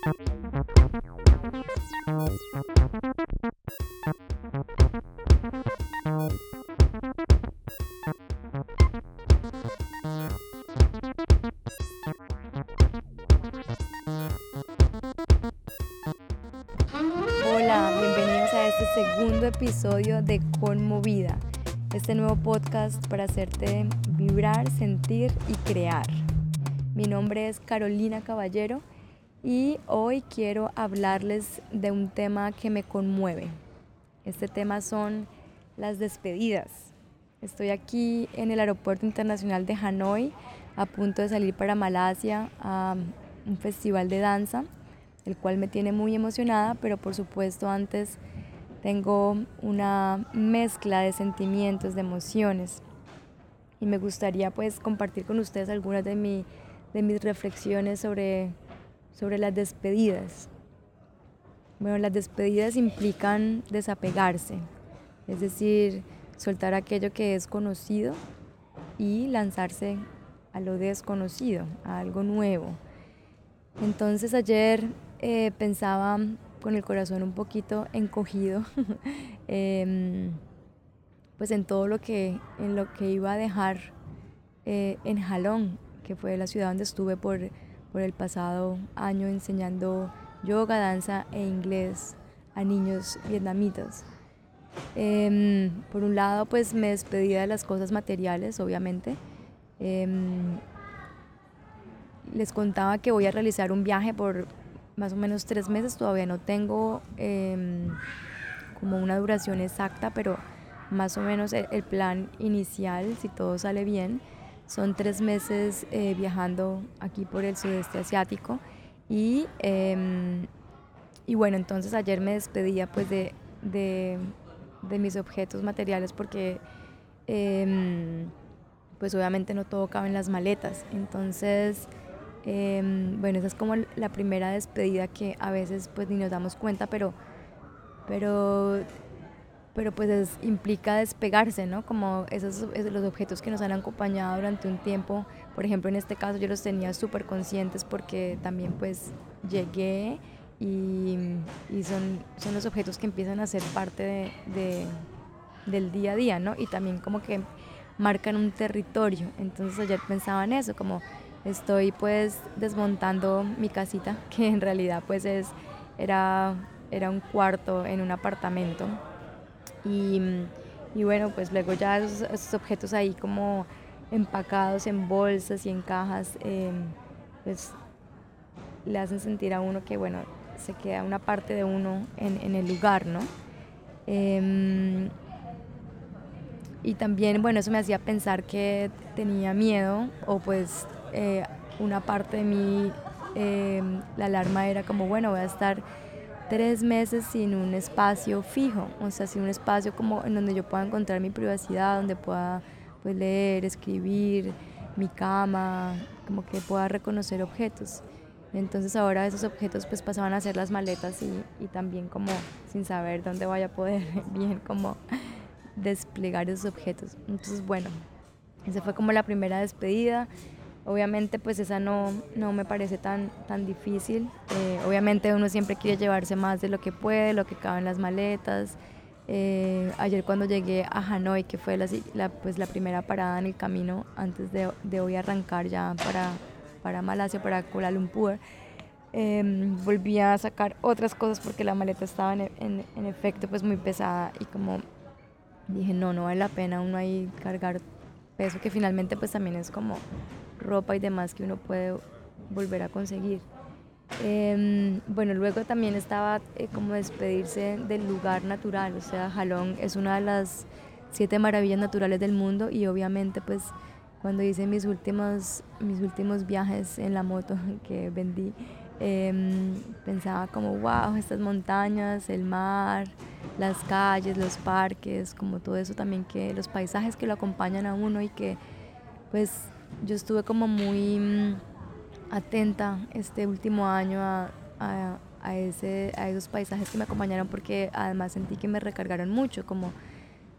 Hola, bienvenidos a este segundo episodio de Conmovida, este nuevo podcast para hacerte vibrar, sentir y crear. Mi nombre es Carolina Caballero y hoy quiero hablarles de un tema que me conmueve. Este tema son las despedidas. Estoy aquí en el Aeropuerto Internacional de Hanoi a punto de salir para Malasia a un festival de danza, el cual me tiene muy emocionada, pero por supuesto antes tengo una mezcla de sentimientos, de emociones y me gustaría pues compartir con ustedes algunas de, mi, de mis reflexiones sobre sobre las despedidas. Bueno, las despedidas implican desapegarse, es decir, soltar aquello que es conocido y lanzarse a lo desconocido, a algo nuevo. Entonces ayer eh, pensaba con el corazón un poquito encogido, em, pues en todo lo que, en lo que iba a dejar eh, en Jalón, que fue la ciudad donde estuve por por el pasado año enseñando yoga, danza e inglés a niños vietnamitas. Em, por un lado, pues me despedía de las cosas materiales, obviamente. Em, les contaba que voy a realizar un viaje por más o menos tres meses, todavía no tengo em, como una duración exacta, pero más o menos el plan inicial, si todo sale bien, son tres meses eh, viajando aquí por el sudeste asiático y, em, y bueno, entonces ayer me despedía pues de, de, mis objetos materiales porque em, pues obviamente no todo cabe en las maletas. Entonces, em, bueno, esa es como la primera despedida que a veces pues ni nos damos cuenta, pero, pero pero pues implica despegarse, ¿no? Como esos, los objetos que nos han acompañado durante un tiempo, por ejemplo en este caso yo los tenía súper conscientes porque también pues llegué y, son, son los objetos que empiezan a ser parte de, del día a día, ¿no? Y también como que marcan un territorio, entonces ayer pensaba en eso, como estoy pues desmontando mi casita, que en realidad pues es, era, era un cuarto en un apartamento y, y bueno, pues luego ya esos, objetos ahí como empacados en bolsas y en cajas, em, pues le hacen sentir a uno que, bueno, se queda una parte de uno en, en el lugar, ¿no? Em, y también, bueno, eso me hacía pensar que tenía miedo o pues eh, una parte de mí, em, la alarma era como, bueno, voy a estar tres meses sin un espacio fijo, o sea, sin un espacio como en donde yo pueda encontrar mi privacidad, donde pueda pues, leer, escribir, mi cama, como que pueda reconocer objetos. Entonces ahora esos objetos pues pasaban a ser las maletas y, y también como sin saber dónde vaya a poder bien como desplegar esos objetos. Entonces bueno, esa fue como la primera despedida. Obviamente pues esa no, no me parece tan, tan difícil. Eh, obviamente uno siempre quiere llevarse más de lo que puede, lo que cabe en las maletas. Eh, ayer cuando llegué a Hanoi, que fue la, pues la primera parada en el camino antes de, de hoy arrancar ya para, para Malasia, para Kuala Lumpur, em, volví a sacar otras cosas porque la maleta estaba en, en, en, efecto pues muy pesada y como dije no, no vale la pena uno ahí cargar peso que finalmente pues también es como ropa y demás que uno puede volver a conseguir. Em, bueno, luego también estaba eh, como despedirse del lugar natural, o sea, Jalón es una de las siete maravillas naturales del mundo y obviamente pues cuando hice mis últimos, mis últimos viajes en la moto que vendí, em, pensaba como, wow, estas montañas, el mar, las calles, los parques, como todo eso también que los paisajes que lo acompañan a uno y que pues yo estuve como muy mm, atenta este último año a, a, ese, a esos paisajes que me acompañaron porque además sentí que me recargaron mucho, como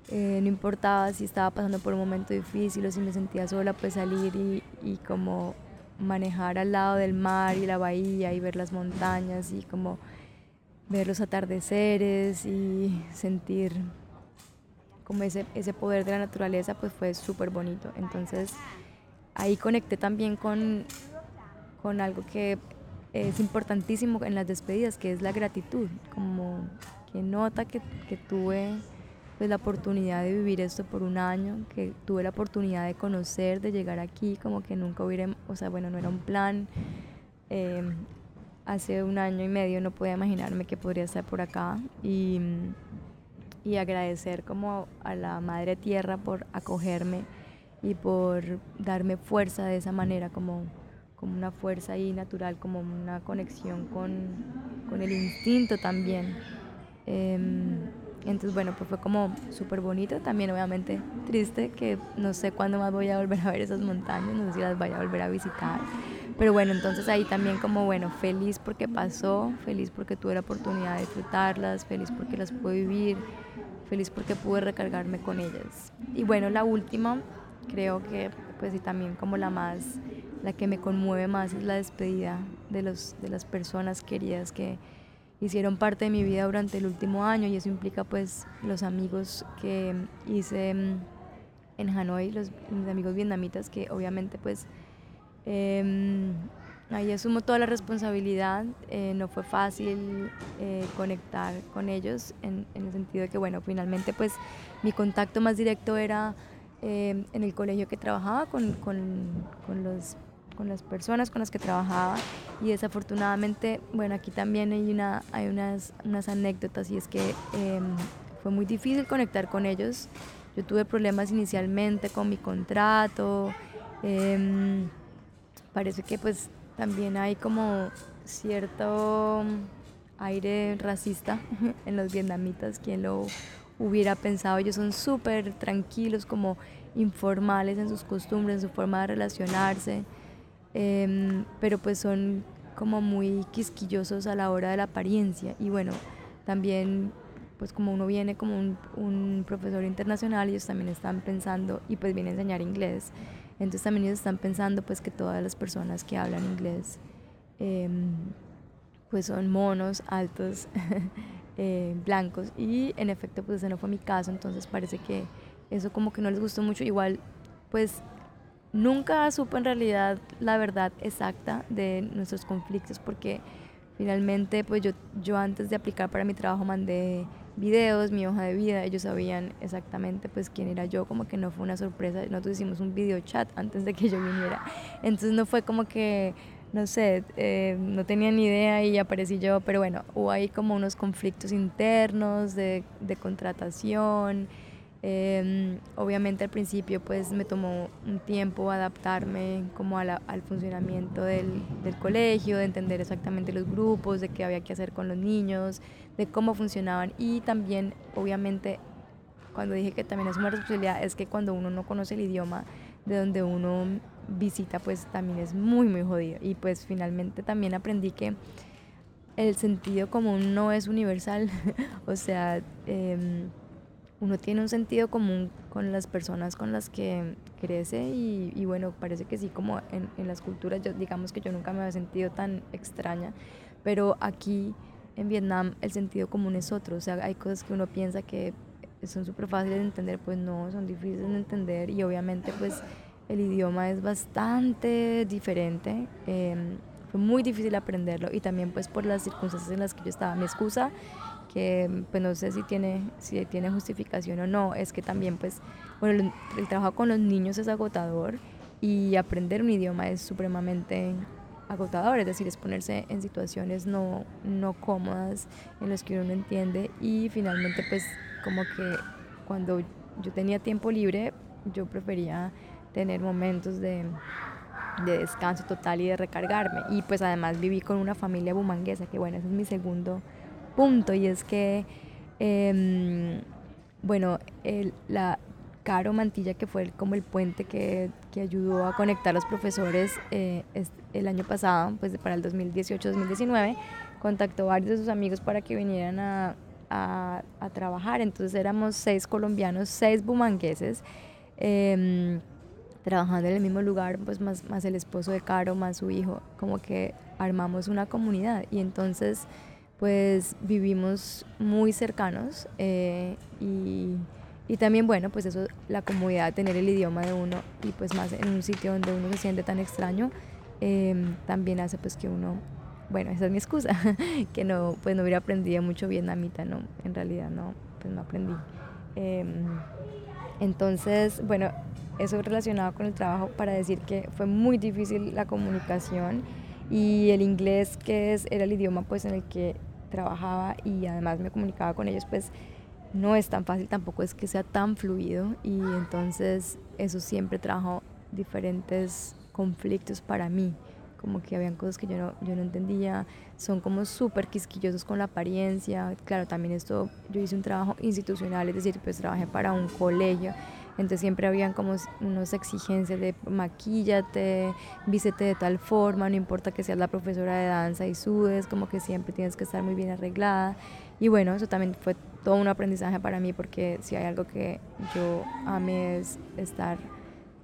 eh, no importaba si estaba pasando por un momento difícil o si me sentía sola, pues salir y, y como manejar al lado del mar y la bahía y ver las montañas y como ver los atardeceres y sentir como ese, ese poder de la naturaleza, pues fue súper bonito. Entonces ahí conecté también con, con algo que es importantísimo en las despedidas, que es la gratitud, como que nota que, que tuve pues la oportunidad de vivir esto por un año, que tuve la oportunidad de conocer, de llegar aquí, como que nunca hubiera, o sea, bueno, no era un plan. Em, hace un año y medio no podía imaginarme que podría estar por acá y, y agradecer como a la Madre Tierra por acogerme y por darme fuerza de esa manera, como, como una fuerza ahí natural, como una conexión con, con el instinto también. Em, entonces, bueno, pues fue como súper bonito, también obviamente triste, que no sé cuándo más voy a volver a ver esas montañas, no sé si las vaya a volver a visitar. Pero bueno, entonces ahí también como, bueno, feliz porque pasó, feliz porque tuve la oportunidad de disfrutarlas, feliz porque las pude vivir, feliz porque pude recargarme con ellas. Y bueno, la última, creo que pues y también como la más, la que me conmueve más es la despedida de, los, de las personas queridas que hicieron parte de mi vida durante el último año y eso implica pues los amigos que hice en Hanoi, los, mis amigos vietnamitas que obviamente pues em, ahí asumo toda la responsabilidad, eh, no fue fácil eh, conectar con ellos en, en, el sentido de que bueno, finalmente pues mi contacto más directo era em, en el colegio que trabajaba con, con, con los con las personas con las que trabajaba y desafortunadamente, bueno, aquí también hay, una, hay unas, unas anécdotas y es que em, fue muy difícil conectar con ellos. Yo tuve problemas inicialmente con mi contrato, em, parece que pues también hay como cierto aire racista en los vietnamitas, quien lo hubiera pensado, ellos son súper tranquilos, como informales en sus costumbres, en su forma de relacionarse. Em, pero pues son como muy quisquillosos a la hora de la apariencia y bueno, también pues como uno viene como un, un, profesor internacional, ellos también están pensando, y pues viene a enseñar inglés, entonces también ellos están pensando pues que todas las personas que hablan inglés em, pues son monos, altos, eh, blancos, y en efecto pues ese no fue mi caso, entonces parece que eso como que no les gustó mucho, igual pues Nunca supe en realidad la verdad exacta de nuestros conflictos porque finalmente pues yo, yo antes de aplicar para mi trabajo mandé videos, mi hoja de vida, ellos sabían exactamente pues quién era yo, como que no fue una sorpresa, nosotros hicimos un video chat antes de que yo viniera, entonces no fue como que, no sé, eh, no tenía ni idea y aparecí yo, pero bueno, hubo ahí como unos conflictos internos de, de contratación, Em, obviamente al principio pues me tomó un tiempo adaptarme como al funcionamiento del, del, colegio, de entender exactamente los grupos, de qué había que hacer con los niños, de cómo funcionaban. Y también obviamente cuando dije que también es una responsabilidad es que cuando uno no conoce el idioma de donde uno visita pues también es muy muy jodido. Y pues finalmente también aprendí que el sentido común no es universal, o sea, eh, uno tiene un sentido común con las personas con las que crece y, bueno, parece que sí, como en, en, las culturas, yo, digamos que yo nunca me había sentido tan extraña, pero aquí en Vietnam el sentido común es otro, o sea, hay cosas que uno piensa que son súper fáciles de entender, pues no, son difíciles de entender y obviamente pues el idioma es bastante diferente. Eh, fue muy difícil aprenderlo y también pues por las circunstancias en las que yo estaba. Mi excusa que pues no sé si tiene, si tiene justificación o no, es que también pues, bueno, el, trabajo con los niños es agotador y aprender un idioma es supremamente agotador, es decir, es ponerse en situaciones no, no cómodas en las que uno no entiende y finalmente pues como que cuando yo tenía tiempo libre yo prefería tener momentos de, de descanso total y de recargarme y pues además viví con una familia bumanguesa que bueno, ese es mi segundo punto y es que, em, bueno, el, la Caro Mantilla, que fue como el puente que, que ayudó a conectar a los profesores eh, el año pasado, pues para el 2018-2019, contactó a varios de sus amigos para que vinieran a, a, a trabajar. Entonces éramos seis colombianos, seis bumangueses. Eh, trabajando en el mismo lugar, pues más, más el esposo de Caro, más su hijo, como que armamos una comunidad. Y entonces pues vivimos muy cercanos eh, y, y, también bueno pues eso la comodidad tener el idioma de uno y pues más en un sitio donde uno se siente tan extraño em, también hace pues que uno bueno esa es mi excusa que no pues no hubiera aprendido mucho vietnamita no en realidad no pues no aprendí. Em, entonces bueno eso relacionado con el trabajo para decir que fue muy difícil la comunicación y el inglés que es era el idioma pues en el que trabajaba y además me comunicaba con ellos, pues no es tan fácil, tampoco es que sea tan fluido y entonces eso siempre trajo diferentes conflictos para mí, como que habían cosas que yo no, yo no entendía, son como súper quisquillosos con la apariencia, claro, también esto, yo hice un trabajo institucional, es decir, pues trabajé para un colegio entonces siempre habían como unas exigencias de maquíllate, vístete de tal forma, no importa que seas la profesora de danza y sudes, como que siempre tienes que estar muy bien arreglada. Y bueno, eso también fue todo un aprendizaje para mí porque si hay algo que yo amé es estar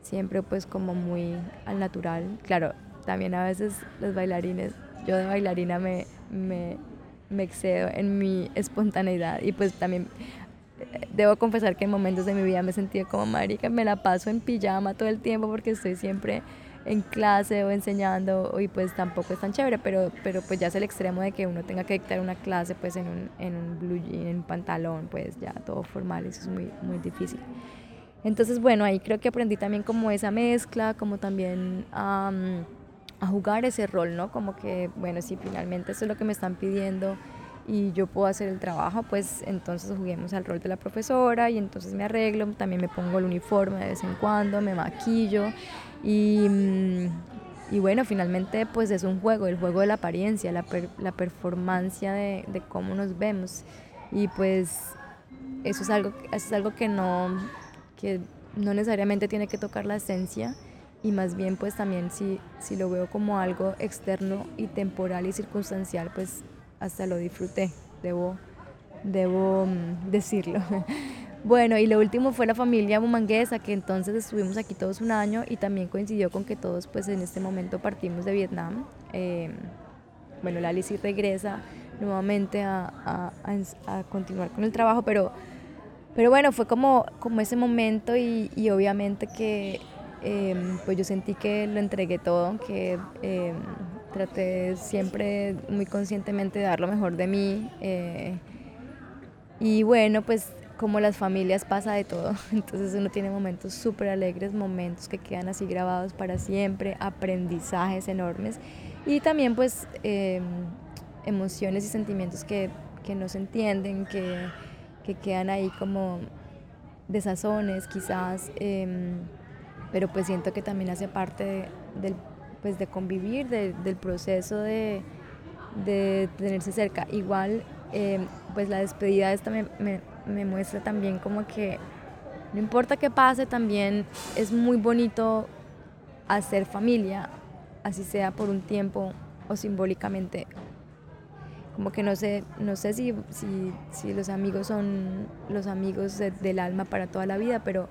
siempre pues como muy al natural. Claro, también a veces los bailarines, yo de bailarina me, me, me excedo en mi espontaneidad y pues también debo confesar que en momentos de mi vida me sentí como marica, me la paso en pijama todo el tiempo porque estoy siempre en clase o enseñando y pues tampoco es tan chévere, pero, pero pues ya es el extremo de que uno tenga que dictar una clase pues en un, en un blue jean, en un pantalón, pues ya todo formal, eso es muy, muy difícil. Entonces bueno, ahí creo que aprendí también como esa mezcla, como también a jugar ese rol, ¿no? Como que, bueno, si finalmente eso es lo que me están pidiendo, y yo puedo hacer el trabajo, pues entonces juguemos al rol de la profesora y entonces me arreglo, también me pongo el uniforme de vez en cuando, me maquillo y, mm, y bueno, finalmente pues es un juego, el juego de la apariencia, la, la performance de, de, cómo nos vemos y pues eso es algo, eso es algo que, no, que no necesariamente tiene que tocar la esencia y más bien pues también si, si lo veo como algo externo y temporal y circunstancial pues hasta lo disfruté, debo, debo mm, decirlo. Bueno, y lo último fue la familia bumanguesa, que entonces estuvimos aquí todos un año y también coincidió con que todos pues en este momento partimos de Vietnam. Eh, bueno, Lali sí regresa nuevamente a, a, a, continuar con el trabajo, pero, pero bueno, fue como, como ese momento y, y obviamente que eh, pues yo sentí que lo entregué todo, que eh, traté siempre muy conscientemente de dar lo mejor de mí. Eh, y bueno, pues como las familias pasa de todo, entonces uno tiene momentos súper alegres, momentos que quedan así grabados para siempre, aprendizajes enormes y también pues em, emociones y sentimientos que, que, no se entienden, que, que, quedan ahí como desazones quizás, em, pero pues siento que también hace parte del pues de convivir, del proceso de, de, tenerse cerca. Igual, em, pues la despedida esta me, me, me, muestra también como que no importa qué pase, también es muy bonito hacer familia, así sea por un tiempo o simbólicamente. Como que no sé, no sé si, si, si los amigos son los amigos del alma para toda la vida, pero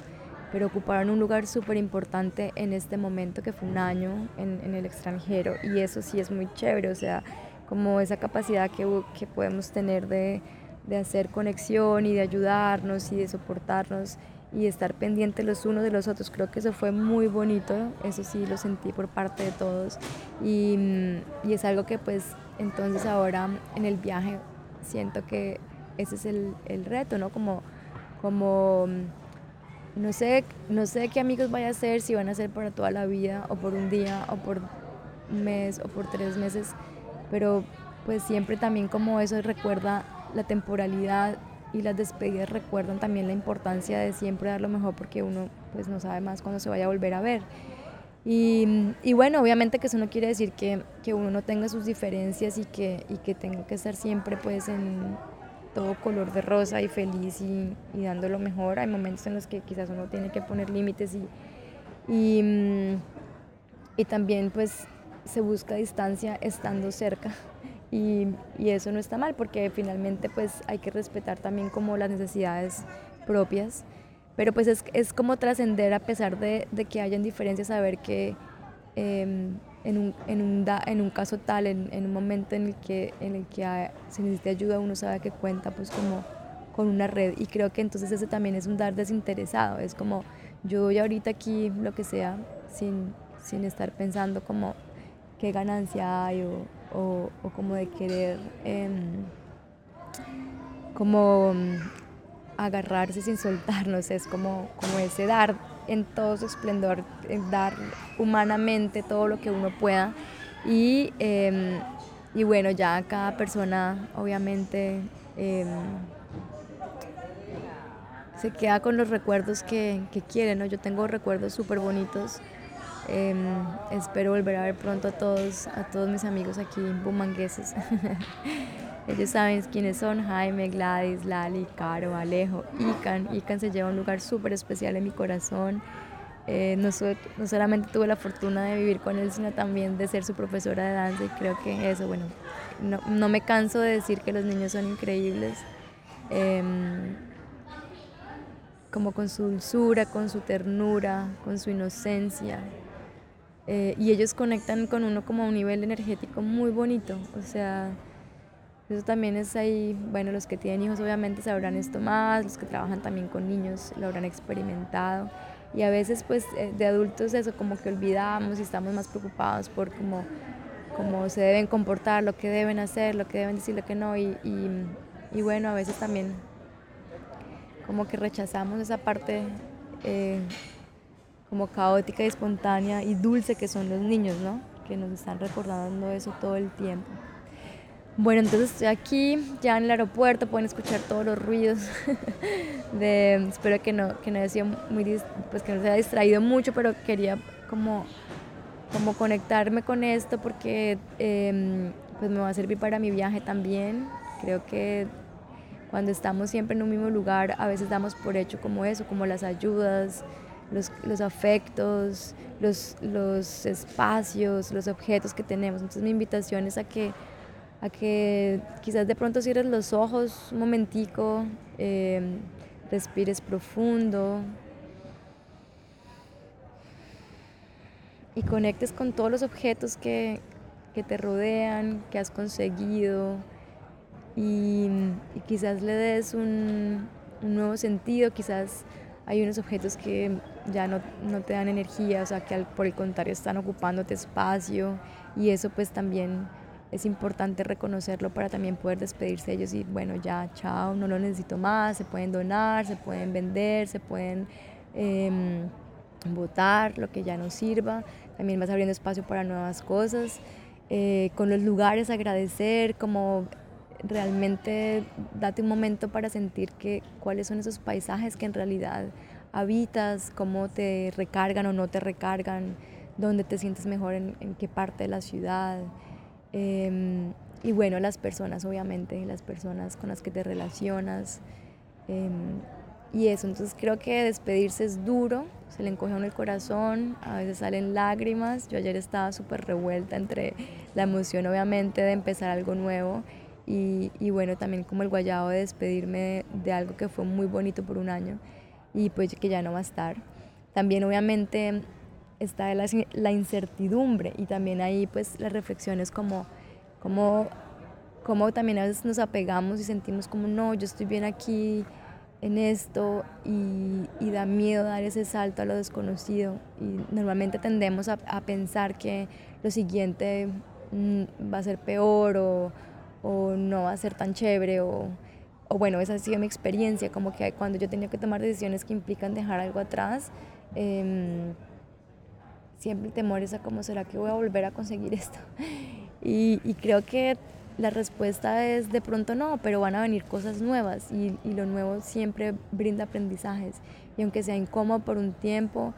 pero ocuparon un lugar súper importante en este momento que fue un año en, en, el extranjero y eso sí es muy chévere, o sea, como esa capacidad que, que podemos tener de, de, hacer conexión y de ayudarnos y de soportarnos y estar pendientes los unos de los otros, creo que eso fue muy bonito, eso sí lo sentí por parte de todos y, y es algo que pues entonces ahora en el viaje siento que ese es el, el reto, ¿no? Como, como no sé, no sé qué amigos vaya a ser, si van a ser para toda la vida o por un día o por un mes o por tres meses, pero pues siempre también como eso recuerda la temporalidad y las despedidas recuerdan también la importancia de siempre dar lo mejor porque uno pues no sabe más cuándo se vaya a volver a ver. Y, y, bueno, obviamente que eso no quiere decir que, que uno no tenga sus diferencias y que, y que tenga que estar siempre pues en, todo color de rosa y feliz y, y, dando lo mejor. Hay momentos en los que quizás uno tiene que poner límites y, y, mm, y, también pues se busca distancia estando cerca y, y, eso no está mal porque finalmente pues hay que respetar también como las necesidades propias. pero pues es, es como trascender a pesar de, de, que hayan diferencias, saber que em, en, un, en, un en, un, caso tal, en, en, un momento en el que, en el que se necesita ayuda, uno sabe que cuenta pues como con una red. Y creo que entonces ese también es un dar desinteresado, es como yo doy ahorita aquí lo que sea sin, sin estar pensando como qué ganancia hay o, o, o como de querer eh, como agarrarse sin soltarnos, es como, como ese dar en todo su esplendor, dar humanamente todo lo que uno pueda. Y, eh, y bueno, ya cada persona obviamente eh, se queda con los recuerdos que, que quiere, ¿no? Yo tengo recuerdos súper bonitos. Eh, espero volver a ver pronto a todos, a todos mis amigos aquí bumangueses. Ellos saben quiénes son, Jaime, Gladys, Lali, Caro, Alejo, Ican. Ican se lleva un lugar súper especial en mi corazón. Eh, no, no, solamente tuve la fortuna de vivir con él, sino también de ser su profesora de danza y creo que eso, bueno, no, no me canso de decir que los niños son increíbles, eh, como con su dulzura, con su ternura, con su inocencia. Eh, y ellos conectan con uno como a un nivel energético muy bonito, o sea, eso también es ahí, bueno, los que tienen hijos obviamente sabrán esto más, los que trabajan también con niños lo habrán experimentado. Y a veces pues eh, de adultos eso como que olvidamos y estamos más preocupados por cómo, cómo se deben comportar, lo que deben hacer, lo que deben decir, lo que no. Y, y, bueno, a veces también como que rechazamos esa parte eh, como caótica y espontánea y dulce que son los niños, ¿no? Que nos están recordando eso todo el tiempo. Bueno, entonces estoy aquí, ya en el aeropuerto, pueden escuchar todos los ruidos. espero que no, que no haya muy, pues que no se haya distraído mucho, pero quería como, como conectarme con esto porque eh, pues me va a servir para mi viaje también. Creo que cuando estamos siempre en un mismo lugar, a veces damos por hecho como eso, como las ayudas, los, los afectos, los, los espacios, los objetos que tenemos. Entonces mi invitación es a que a que quizás de pronto cierres los ojos un momentico, eh, respires profundo y conectes con todos los objetos que, que te rodean, que has conseguido y, quizás le des un, nuevo sentido, quizás hay unos objetos que ya no, no te dan energía, o sea que por el contrario están ocupándote espacio y eso pues también es importante reconocerlo para también poder despedirse de ellos y bueno, ya, chao, no lo necesito más, se pueden donar, se pueden vender, se pueden eh, votar, lo que ya no sirva, también vas abriendo espacio para nuevas cosas, eh, con los lugares agradecer, como realmente date un momento para sentir que cuáles son esos paisajes que en realidad habitas, cómo te recargan o no te recargan, dónde te sientes mejor en, en qué parte de la ciudad. Em, y bueno, las personas, obviamente, las personas con las que te relacionas. Em, y eso, entonces creo que despedirse es duro, se le encoge a uno el corazón, a veces salen lágrimas. Yo ayer estaba súper revuelta entre la emoción, obviamente, de empezar algo nuevo y, y, bueno, también como el guayabo de despedirme de, algo que fue muy bonito por un año y pues que ya no va a estar. También, obviamente, está la, la, incertidumbre y también ahí pues las reflexiones como, como, como también a veces nos apegamos y sentimos como no, yo estoy bien aquí en esto y, y da miedo dar ese salto a lo desconocido. Y normalmente tendemos a, a pensar que lo siguiente mm, va a ser peor o, o, no va a ser tan chévere o, o bueno, esa ha sido mi experiencia, como que cuando yo tenía que tomar decisiones que implican dejar algo atrás, eh, siempre el temor es a cómo será que voy a volver a conseguir esto. Y, y, creo que la respuesta es de pronto no, pero van a venir cosas nuevas y, y, lo nuevo siempre brinda aprendizajes. Y aunque sea incómodo por un tiempo,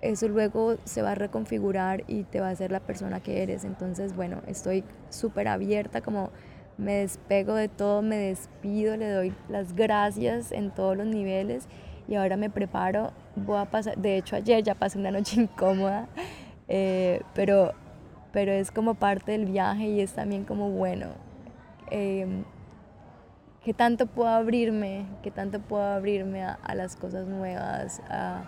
eso luego se va a reconfigurar y te va a hacer la persona que eres. Entonces, bueno, estoy súper abierta, como me despego de todo, me despido, le doy las gracias en todos los niveles y ahora me preparo, voy a pasar, de hecho ayer ya pasé una noche incómoda, eh, pero, pero es como parte del viaje y es también como bueno, eh, qué tanto puedo abrirme, qué tanto puedo abrirme a, las cosas nuevas, a,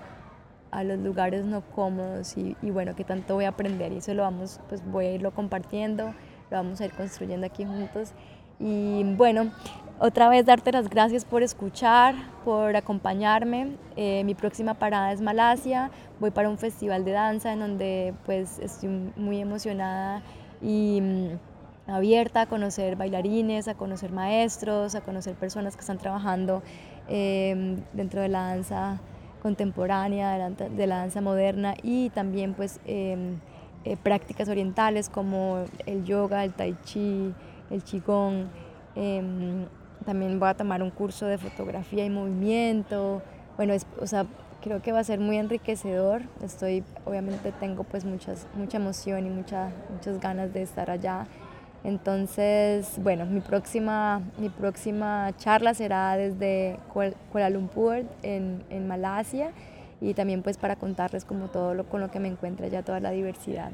a, los lugares no cómodos y, y, bueno, qué tanto voy a aprender y eso lo vamos, pues voy a irlo compartiendo, lo vamos a ir construyendo aquí juntos. Y bueno, otra vez darte las gracias por escuchar, por acompañarme. Eh, mi próxima parada es Malasia. Voy para un festival de danza en donde pues estoy muy emocionada y mm, abierta a conocer bailarines, a conocer maestros, a conocer personas que están trabajando em, dentro de la danza contemporánea, de la, danza moderna y también pues em, eh, prácticas orientales como el yoga, el tai chi, el qigong. Em, también voy a tomar un curso de fotografía y movimiento. Bueno, es, o sea, creo que va a ser muy enriquecedor. Estoy, obviamente tengo pues muchas, mucha emoción y mucha, muchas ganas de estar allá. Entonces, bueno, mi próxima, mi próxima charla será desde Kuala Lumpur en, en Malasia y también pues para contarles como todo lo con lo que me encuentra ya toda la diversidad.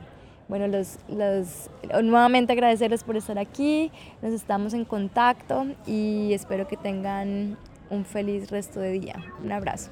Bueno, los, los, nuevamente agradecerles por estar aquí, nos estamos en contacto y espero que tengan un feliz resto de día. Un abrazo.